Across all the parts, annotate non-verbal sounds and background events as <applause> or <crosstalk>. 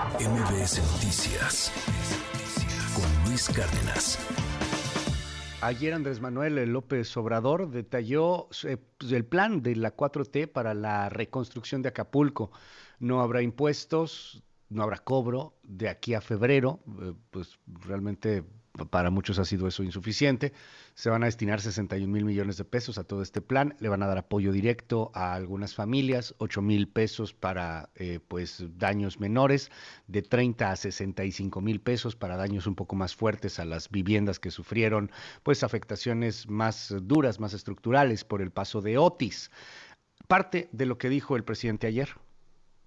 MBS Noticias con Luis Cárdenas. Ayer Andrés Manuel López Obrador detalló eh, pues, el plan de la 4T para la reconstrucción de Acapulco. No habrá impuestos, no habrá cobro de aquí a febrero, eh, pues realmente para muchos ha sido eso insuficiente. Se van a destinar 61 mil millones de pesos a todo este plan. Le van a dar apoyo directo a algunas familias, 8 mil pesos para eh, pues daños menores, de 30 a 65 mil pesos para daños un poco más fuertes a las viviendas que sufrieron pues afectaciones más duras, más estructurales por el paso de Otis. Parte de lo que dijo el presidente ayer.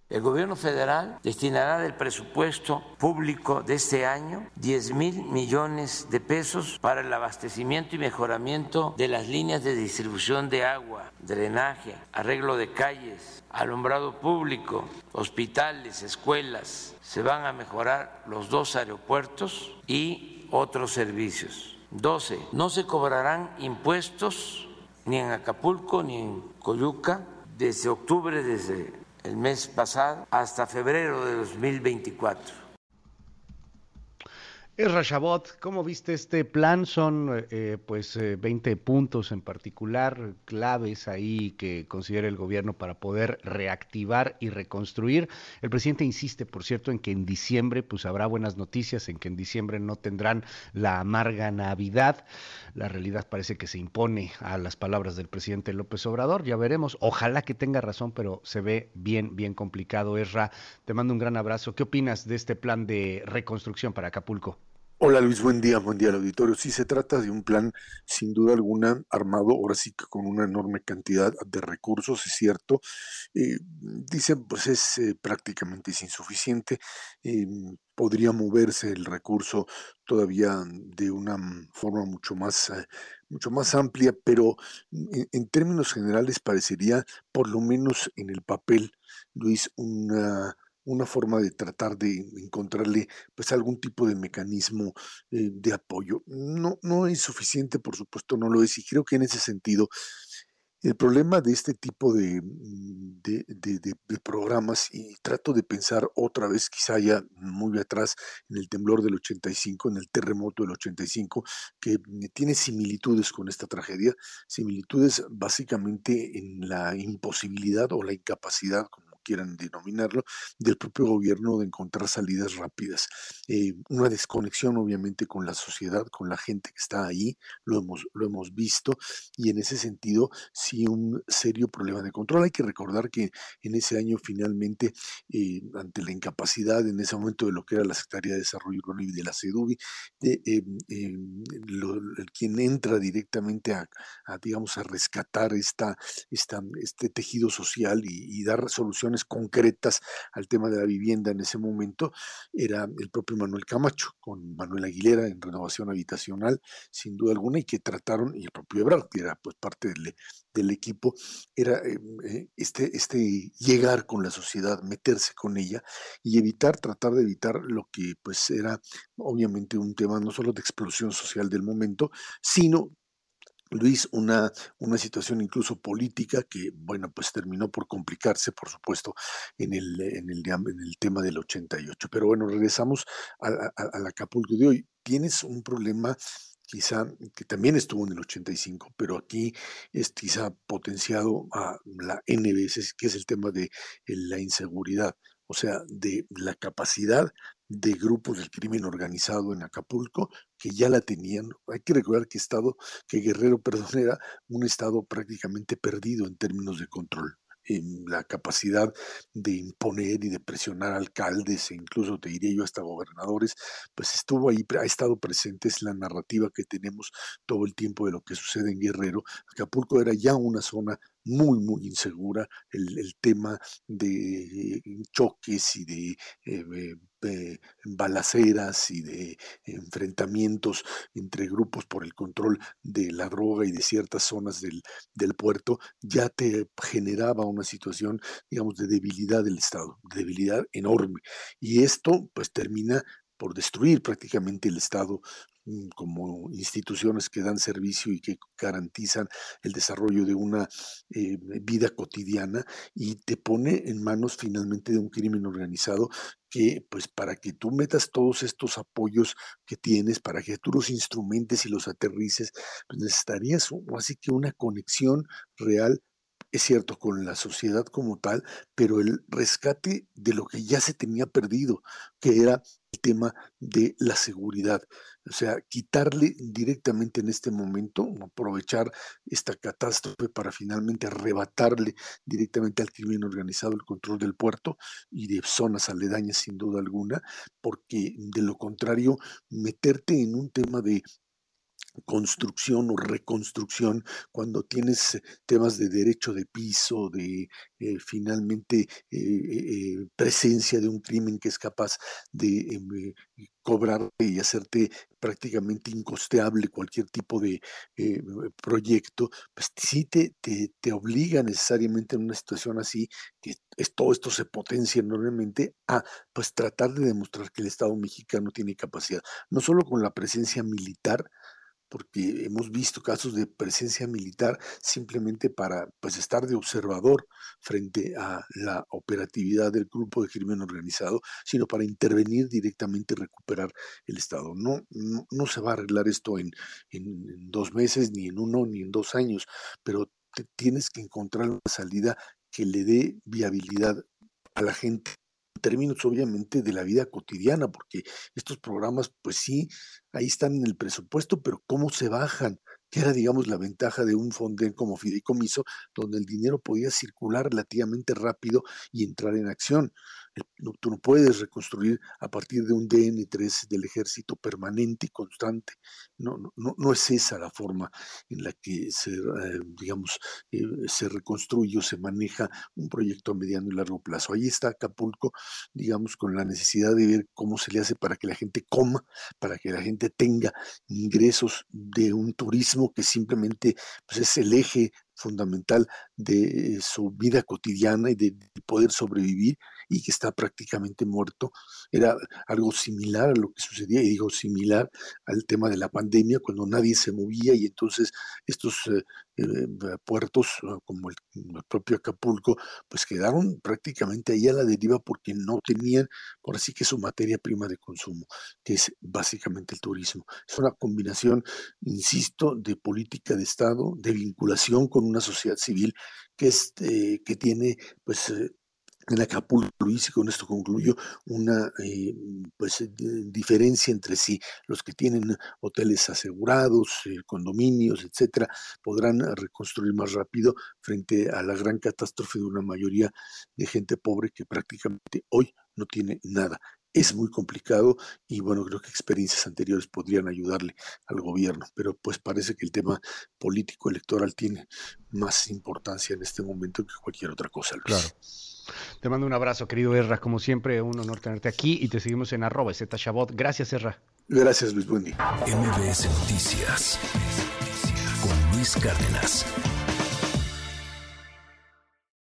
El gobierno federal destinará del presupuesto público de este año 10 mil millones de pesos para el abastecimiento y mejoramiento de las líneas de distribución de agua, drenaje, arreglo de calles, alumbrado público, hospitales, escuelas. Se van a mejorar los dos aeropuertos y otros servicios. 12. No se cobrarán impuestos ni en Acapulco ni en Coyuca desde octubre, desde el mes pasado hasta febrero de 2024. Es Rashabot, ¿cómo viste este plan? Son eh, pues 20 eh, puntos en particular, claves ahí que considera el gobierno para poder reactivar y reconstruir. El presidente insiste, por cierto, en que en diciembre pues habrá buenas noticias, en que en diciembre no tendrán la amarga Navidad. La realidad parece que se impone a las palabras del presidente López Obrador. Ya veremos. Ojalá que tenga razón, pero se ve bien, bien complicado. Esra, te mando un gran abrazo. ¿Qué opinas de este plan de reconstrucción para Acapulco? Hola Luis, buen día, buen día al auditorio. Sí, se trata de un plan sin duda alguna armado, ahora sí que con una enorme cantidad de recursos, es cierto. Eh, dicen, pues es eh, prácticamente insuficiente. Eh, podría moverse el recurso todavía de una forma mucho más, mucho más amplia, pero en, en términos generales parecería, por lo menos en el papel, Luis, una una forma de tratar de encontrarle pues algún tipo de mecanismo eh, de apoyo. No, no es suficiente, por supuesto, no lo es, y creo que en ese sentido el problema de este tipo de, mm, de, de, programas, y trato de pensar otra vez, quizá ya muy atrás, en el temblor del 85, en el terremoto del 85, que tiene similitudes con esta tragedia, similitudes básicamente en la imposibilidad o la incapacidad, quieran denominarlo, del propio gobierno de encontrar salidas rápidas. Eh, una desconexión obviamente con la sociedad, con la gente que está ahí, lo hemos, lo hemos visto, y en ese sentido sí un serio problema de control. Hay que recordar que en ese año finalmente, eh, ante la incapacidad en ese momento de lo que era la Secretaría de Desarrollo Urbano y de la CEDUBI, em, quien entra directamente a, digamos, a rescatar esta, esta, este tejido social y, y dar concretas al tema de la vivienda en ese momento era el propio Manuel Camacho, con Manuel Aguilera en renovación habitacional, sin duda alguna, y que trataron, y el propio Ebrard, que era pues parte del, del equipo, era eh, eh, este, este llegar con la sociedad, meterse con ella y evitar, tratar de evitar lo que pues era obviamente un tema no solo de explosión social del momento, sino Luis, una, una situación incluso política que, bueno, pues terminó por complicarse, por supuesto, en el, en el, en el tema del 88. Pero bueno, regresamos al Acapulco de hoy. Tienes un problema quizá que también estuvo en el 85, pero aquí es quizá potenciado a la NBS, que es el tema de la inseguridad, o sea, de la capacidad de grupos del crimen organizado en Acapulco que ya la tenían. Hay que recordar que estado, que Guerrero, <laughs> perdón, era un estado prácticamente perdido en términos de control en la capacidad de imponer y de presionar alcaldes e incluso te diría yo hasta gobernadores, pues estuvo ahí, ha estado presente, es la narrativa que tenemos todo el tiempo de lo que sucede en Guerrero. Acapulco era ya una zona muy, muy insegura, el, tema de choques y de eh, balaceras y de enfrentamientos entre grupos por el control de la droga y de ciertas zonas del, del puerto, ya te generaba una situación, digamos, de debilidad del Estado, debilidad enorme. Y esto, pues, termina por destruir prácticamente el Estado mm, como instituciones que dan servicio y que garantizan el desarrollo de una eh, vida cotidiana y te pone en manos finalmente de un crimen organizado que pues para que tú metas todos estos apoyos que tienes, para que tú los instrumentes y los aterrices, pues necesitarías así que una conexión real es cierto, con la sociedad como tal, pero el rescate de lo que ya se tenía perdido, que era el tema de la seguridad. O sea, quitarle directamente en este momento, aprovechar esta catástrofe para finalmente arrebatarle directamente al crimen organizado el control del puerto y de zonas aledañas sin duda alguna, porque de lo contrario, meterte en un tema de construcción o reconstrucción, cuando tienes temas de derecho de piso, de eh, finalmente eh, eh, presencia de un crimen que es capaz de em, cobrar y hacerte prácticamente incosteable cualquier tipo de proyecto, pues sí te, te, te, obliga necesariamente en una situación así, que es, todo esto se potencia enormemente, a pues tratar de demostrar que el Estado mexicano tiene capacidad, no solo con la presencia militar, porque hemos visto casos de presencia militar simplemente para pues, estar de observador frente a la operatividad del grupo de crimen organizado, sino para intervenir directamente y recuperar el Estado. No, no, se va a arreglar esto en, en, dos meses, ni en uno, ni en dos años, pero tienes que encontrar una salida que le dé viabilidad a la gente términos obviamente de la vida cotidiana, porque estos programas, pues sí, ahí están en el presupuesto, pero ¿cómo se bajan? que era, digamos, la ventaja de un fonden como fideicomiso, donde el dinero podía circular relativamente rápido y entrar en acción. Tú no puedes reconstruir a partir de un DN3 del ejército permanente y constante. No, no, no es esa la forma en la que se, eh, digamos, eh, se reconstruye o se maneja un proyecto a mediano y largo plazo. Ahí está Acapulco, digamos, con la necesidad de ver cómo se le hace para que la gente coma, para que la gente tenga ingresos de un turismo que simplemente pues, es el eje fundamental de su vida cotidiana y de poder sobrevivir y que está prácticamente muerto. Era algo similar a lo que sucedía, y digo similar al tema de la pandemia, cuando nadie se movía y entonces estos eh, eh, puertos ah, como el, propio Acapulco, pues quedaron prácticamente ahí a la deriva porque no tenían, por así que su materia prima de consumo, que es básicamente el turismo. Es una combinación, insisto, de política de Estado, de vinculación con una sociedad civil que, es, eh, que tiene pues en Acapulco, Luis, y con esto concluyo, una eh, pues, diferencia entre sí. Los que tienen hoteles asegurados, eh, condominios, etcétera, podrán reconstruir más rápido frente a la gran catástrofe de una mayoría de gente pobre que prácticamente hoy no tiene nada. Es muy complicado y bueno, creo que experiencias anteriores podrían ayudarle al gobierno, pero pues parece que el tema político electoral tiene más importancia en este momento que cualquier otra cosa, Luis. Claro. Te mando un abrazo, querido Erra. Como siempre, un honor tenerte aquí y te seguimos en arroba Shabot. Gracias, Erra. Gracias, Luis Bundi. MBS Noticias con Luis Cárdenas.